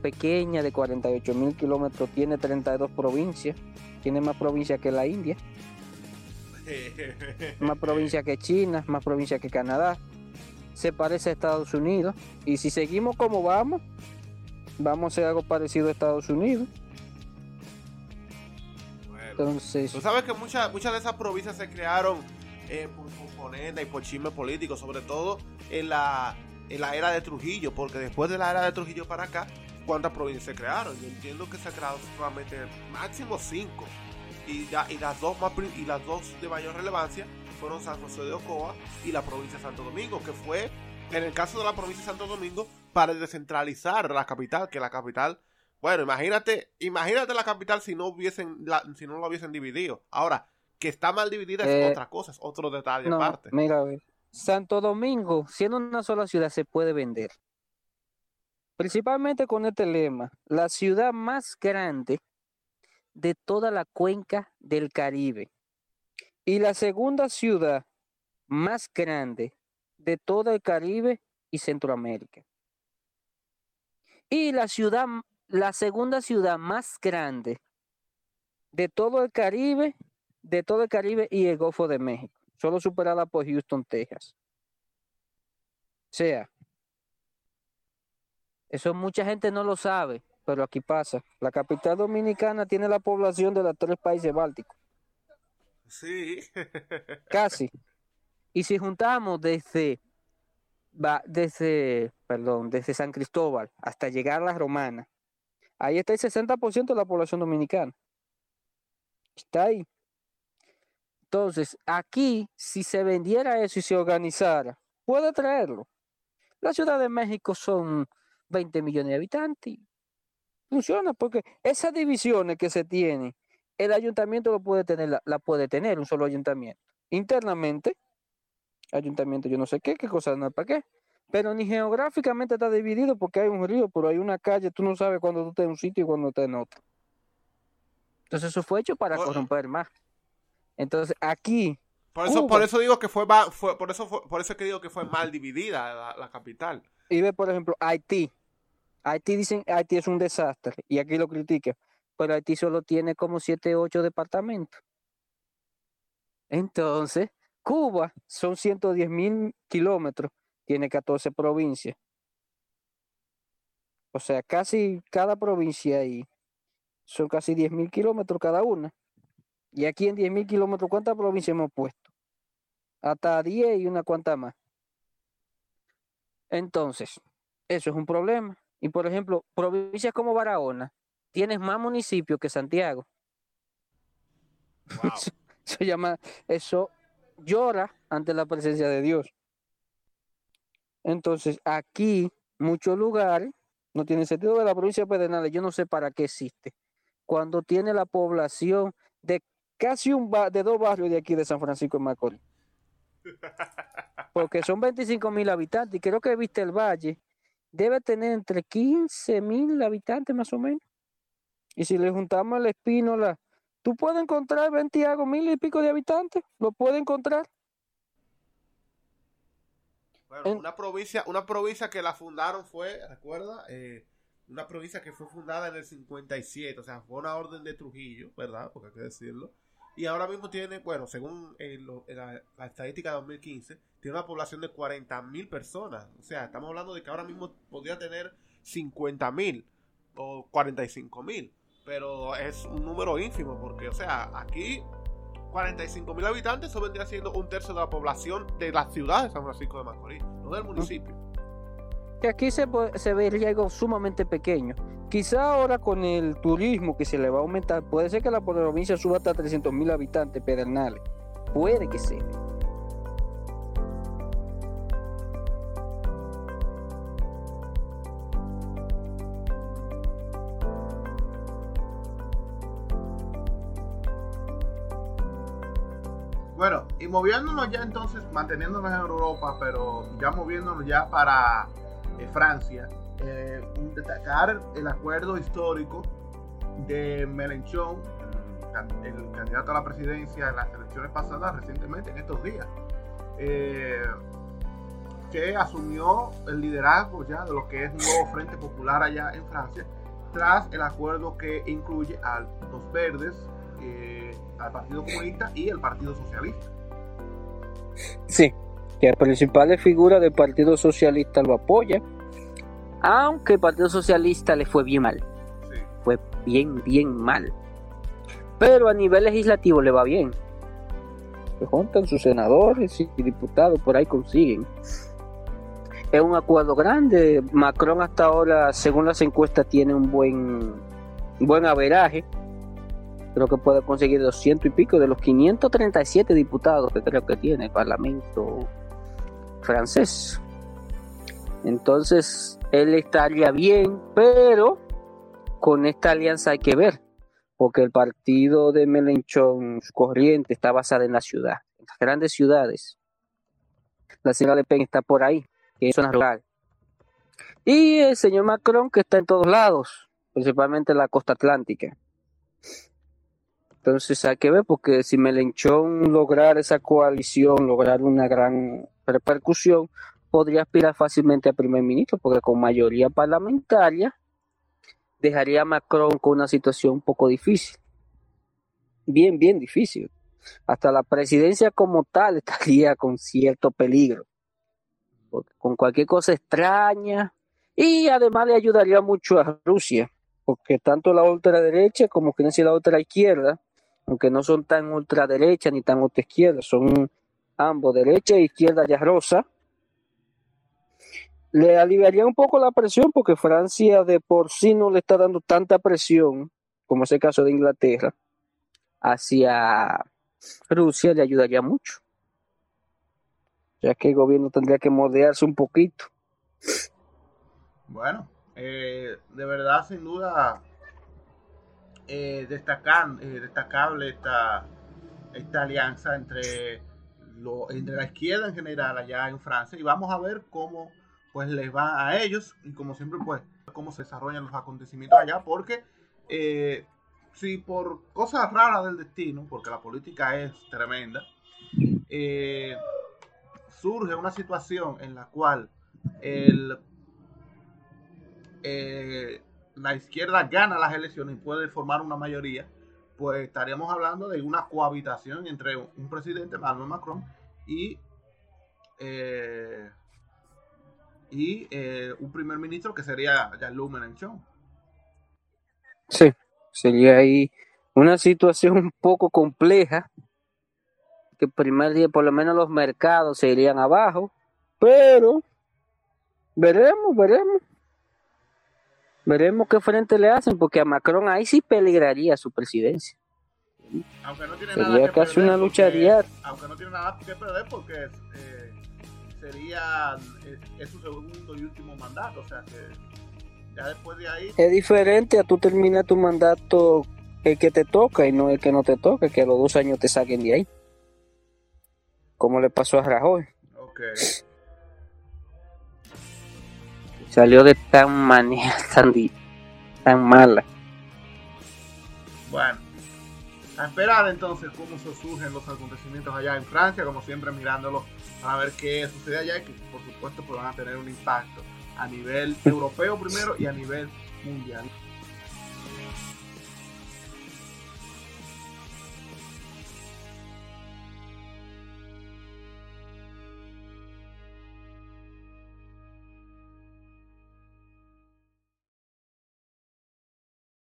pequeña de 48 mil kilómetros tiene 32 provincias. Tiene más provincias que la India. más provincias que China, más provincias que Canadá. Se parece a Estados Unidos. Y si seguimos como vamos, vamos a hacer algo parecido a Estados Unidos. Entonces. Tú sabes que muchas, muchas de esas provincias se crearon eh, por componentes y por chisme político, sobre todo en la, en la era de Trujillo, porque después de la era de Trujillo para acá, ¿cuántas provincias se crearon? Yo entiendo que se ha creado solamente máximo cinco. Y, ya, y, las dos más, y las dos de mayor relevancia fueron San José de Ocoa y la provincia de Santo Domingo, que fue, en el caso de la provincia de Santo Domingo, para descentralizar la capital, que la capital, bueno, imagínate, imagínate la capital si no hubiesen, la, si no lo hubiesen dividido. Ahora, que está mal dividida es eh, otra cosa, es otro detalle aparte. Mira, Santo Domingo, siendo una sola ciudad, se puede vender. Principalmente con este lema, la ciudad más grande de toda la cuenca del Caribe. Y la segunda ciudad más grande de todo el Caribe y Centroamérica. Y la ciudad, la segunda ciudad más grande de todo el Caribe, de todo el Caribe y el Golfo de México, solo superada por Houston, Texas. O sea, eso mucha gente no lo sabe, pero aquí pasa. La capital dominicana tiene la población de los tres países bálticos. Sí. Casi. Y si juntamos desde va desde, perdón, desde San Cristóbal hasta llegar a la Romana. Ahí está el 60% de la población dominicana. Está ahí. Entonces, aquí, si se vendiera eso y se organizara, puede traerlo. La Ciudad de México son 20 millones de habitantes. Funciona porque esas divisiones que se tienen, el ayuntamiento lo puede tener, la, la puede tener un solo ayuntamiento. Internamente, ayuntamiento, yo no sé qué, qué cosa no para qué. Pero ni geográficamente está dividido porque hay un río, pero hay una calle, tú no sabes cuándo tú estás en un sitio y cuándo estás en otro. Entonces eso fue hecho para corromper más. Entonces aquí... Por eso, por eso digo que fue, fue por eso por eso que digo que fue mal dividida la, capital. Y ve, por ejemplo, Haití. Haití dicen Haití es un desastre y aquí lo critica, pero Haití solo tiene como 7, 8 departamentos. Entonces, Cuba son 110 mil kilómetros, tiene 14 provincias. O sea, casi cada provincia ahí son casi 10 mil kilómetros cada una. Y aquí en 10 mil kilómetros, ¿cuántas provincias hemos puesto? Hasta 10 y una cuanta más. Entonces, eso es un problema. Y por ejemplo, provincias como Barahona, tienes más municipios que Santiago. eso, llama, eso llora ante la presencia de Dios. Entonces, aquí, muchos lugares, no tiene sentido de la provincia de Pedernales, yo no sé para qué existe. Cuando tiene la población de casi un de dos barrios de aquí de San Francisco de Macorís. Porque son 25 mil habitantes y creo que viste el valle debe tener entre 15 mil habitantes más o menos. Y si le juntamos el Espínola, Tú puedes encontrar 20 mil y pico de habitantes, lo puedes encontrar. Bueno, una provincia, una provincia que la fundaron fue, ¿recuerda? Eh, una provincia que fue fundada en el 57, o sea, fue una orden de Trujillo, ¿verdad? Porque hay que decirlo. Y ahora mismo tiene, bueno, según la, estadística de 2015, tiene una población de 40 mil personas. O sea, estamos hablando de que ahora mismo podría tener 50 mil o 45 mil pero es un número ínfimo, porque, o sea, aquí 45 mil habitantes, eso vendría siendo un tercio de la población de la ciudad de San Francisco de Macorís, no del municipio. Que aquí se, se vería algo sumamente pequeño. Quizá ahora con el turismo que se le va a aumentar, puede ser que la provincia suba hasta 300 mil habitantes pedernales. Puede que sea. Bueno, y moviéndonos ya entonces, manteniéndonos en Europa, pero ya moviéndonos ya para eh, Francia, eh, destacar el acuerdo histórico de Mélenchon, el, candidato a la presidencia en las elecciones pasadas recientemente, en estos días. Eh, que asumió el liderazgo ya de lo que es nuevo Frente Popular allá en Francia, tras el acuerdo que incluye a los verdes, al Partido Comunista y el Partido Socialista. Sí, que las principales figuras del Partido Socialista lo apoyan, aunque el Partido Socialista le fue bien mal. Fue bien, bien mal. Pero a nivel legislativo le va bien. Se juntan sus senadores y diputados, por ahí consiguen. Es un acuerdo grande. Macron hasta ahora, según las encuestas, tiene un buen, buen averaje. Creo que puede conseguir 200 y pico de los 537 diputados que creo que tiene el Parlamento francés. Entonces, él estaría bien, pero con esta alianza hay que ver, porque el partido de Melenchón corriente está basado en la ciudad, en las grandes ciudades. La señora Le Pen está por ahí, que es una rural. Y el señor Macron que está en todos lados, principalmente en la costa atlántica. Entonces hay que ver, porque si Melenchón lograr esa coalición, lograr una gran repercusión, podría aspirar fácilmente a primer ministro, porque con mayoría parlamentaria dejaría a Macron con una situación un poco difícil. Bien, bien difícil. Hasta la presidencia como tal estaría con cierto peligro. Con cualquier cosa extraña. Y además le ayudaría mucho a Rusia, porque tanto la ultraderecha como que la ultraizquierda aunque no son tan ultraderecha ni tan izquierda, son ambos derecha e izquierda ya rosa, le aliviaría un poco la presión porque Francia de por sí no le está dando tanta presión, como es el caso de Inglaterra, hacia Rusia le ayudaría mucho, ya que el gobierno tendría que moldearse un poquito. Bueno, eh, de verdad, sin duda, eh, eh, destacable esta, esta alianza entre, lo, entre la izquierda en general allá en Francia y vamos a ver cómo pues les va a ellos y como siempre pues cómo se desarrollan los acontecimientos allá porque eh, si por cosas raras del destino, porque la política es tremenda, eh, surge una situación en la cual el, la izquierda gana las elecciones y puede formar una mayoría, pues estaríamos hablando de una cohabitación entre un presidente, Emmanuel Macron, y, eh, y eh, un primer ministro que sería Jean-Luc Mélenchon. Sí, sería ahí una situación un poco compleja, que el primer día por lo menos los mercados se irían abajo, pero veremos, veremos. Veremos qué frente le hacen, porque a Macron ahí sí peligraría su presidencia. Aunque no tiene nada que casi perder una lucha diaria. Aunque no tiene nada que perder porque eh, sería eh, es, su segundo y último mandato, o sea que ya después de ahí... Es diferente a tú terminar tu mandato el que te toca y no el que no te toca, que a los dos años te saquen de ahí. Como le pasó a Rajoy. Okay salió de tan manera tan, tan mala. Bueno, a esperar entonces cómo se surgen los acontecimientos allá en Francia, como siempre mirándolos a ver qué sucede allá y que por supuesto pues, van a tener un impacto a nivel europeo primero y a nivel mundial.